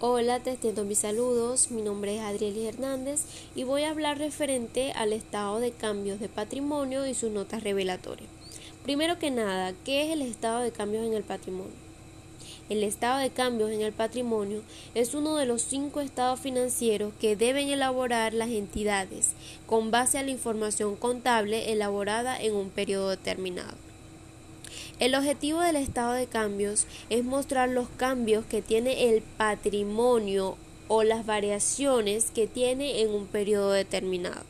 Hola, te extiendo mis saludos. Mi nombre es Adriel Hernández y voy a hablar referente al estado de cambios de patrimonio y sus notas revelatorias. Primero que nada, ¿qué es el estado de cambios en el patrimonio? El estado de cambios en el patrimonio es uno de los cinco estados financieros que deben elaborar las entidades con base a la información contable elaborada en un periodo determinado. El objetivo del estado de cambios es mostrar los cambios que tiene el patrimonio o las variaciones que tiene en un periodo determinado.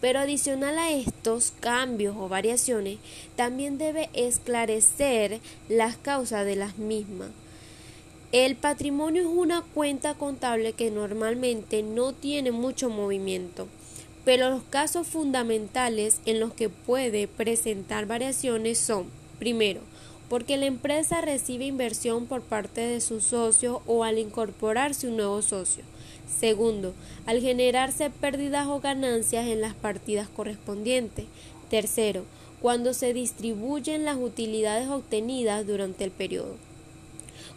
Pero adicional a estos cambios o variaciones, también debe esclarecer las causas de las mismas. El patrimonio es una cuenta contable que normalmente no tiene mucho movimiento, pero los casos fundamentales en los que puede presentar variaciones son Primero, porque la empresa recibe inversión por parte de sus socios o al incorporarse un nuevo socio. Segundo, al generarse pérdidas o ganancias en las partidas correspondientes. Tercero, cuando se distribuyen las utilidades obtenidas durante el periodo.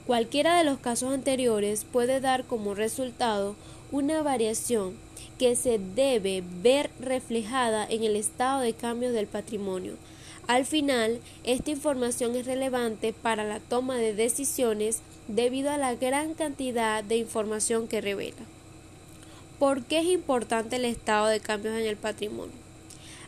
Cualquiera de los casos anteriores puede dar como resultado una variación que se debe ver reflejada en el estado de cambio del patrimonio, al final, esta información es relevante para la toma de decisiones debido a la gran cantidad de información que revela. ¿Por qué es importante el estado de cambios en el patrimonio?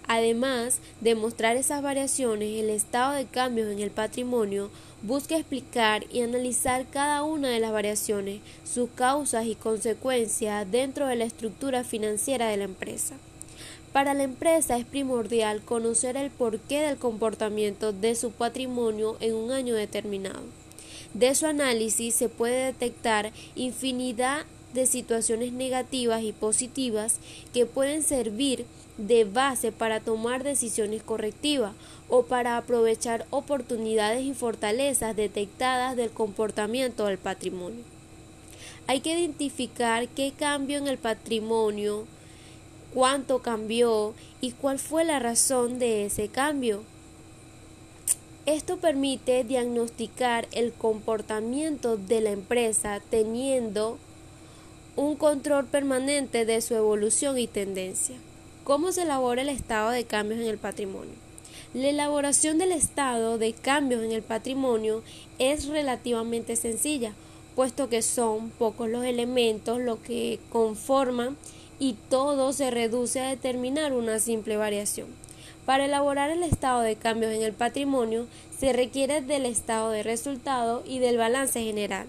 Además de mostrar esas variaciones, el estado de cambios en el patrimonio busca explicar y analizar cada una de las variaciones, sus causas y consecuencias dentro de la estructura financiera de la empresa. Para la empresa es primordial conocer el porqué del comportamiento de su patrimonio en un año determinado. De su análisis se puede detectar infinidad de situaciones negativas y positivas que pueden servir de base para tomar decisiones correctivas o para aprovechar oportunidades y fortalezas detectadas del comportamiento del patrimonio. Hay que identificar qué cambio en el patrimonio cuánto cambió y cuál fue la razón de ese cambio. Esto permite diagnosticar el comportamiento de la empresa teniendo un control permanente de su evolución y tendencia. ¿Cómo se elabora el estado de cambios en el patrimonio? La elaboración del estado de cambios en el patrimonio es relativamente sencilla, puesto que son pocos los elementos lo que conforman y todo se reduce a determinar una simple variación. Para elaborar el estado de cambios en el patrimonio se requiere del estado de resultado y del balance general.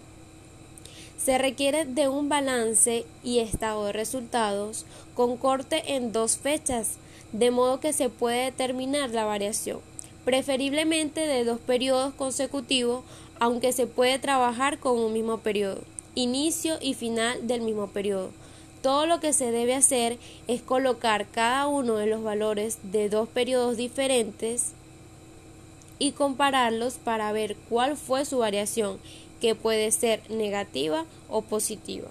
Se requiere de un balance y estado de resultados con corte en dos fechas, de modo que se puede determinar la variación, preferiblemente de dos periodos consecutivos, aunque se puede trabajar con un mismo periodo, inicio y final del mismo periodo. Todo lo que se debe hacer es colocar cada uno de los valores de dos periodos diferentes y compararlos para ver cuál fue su variación, que puede ser negativa o positiva.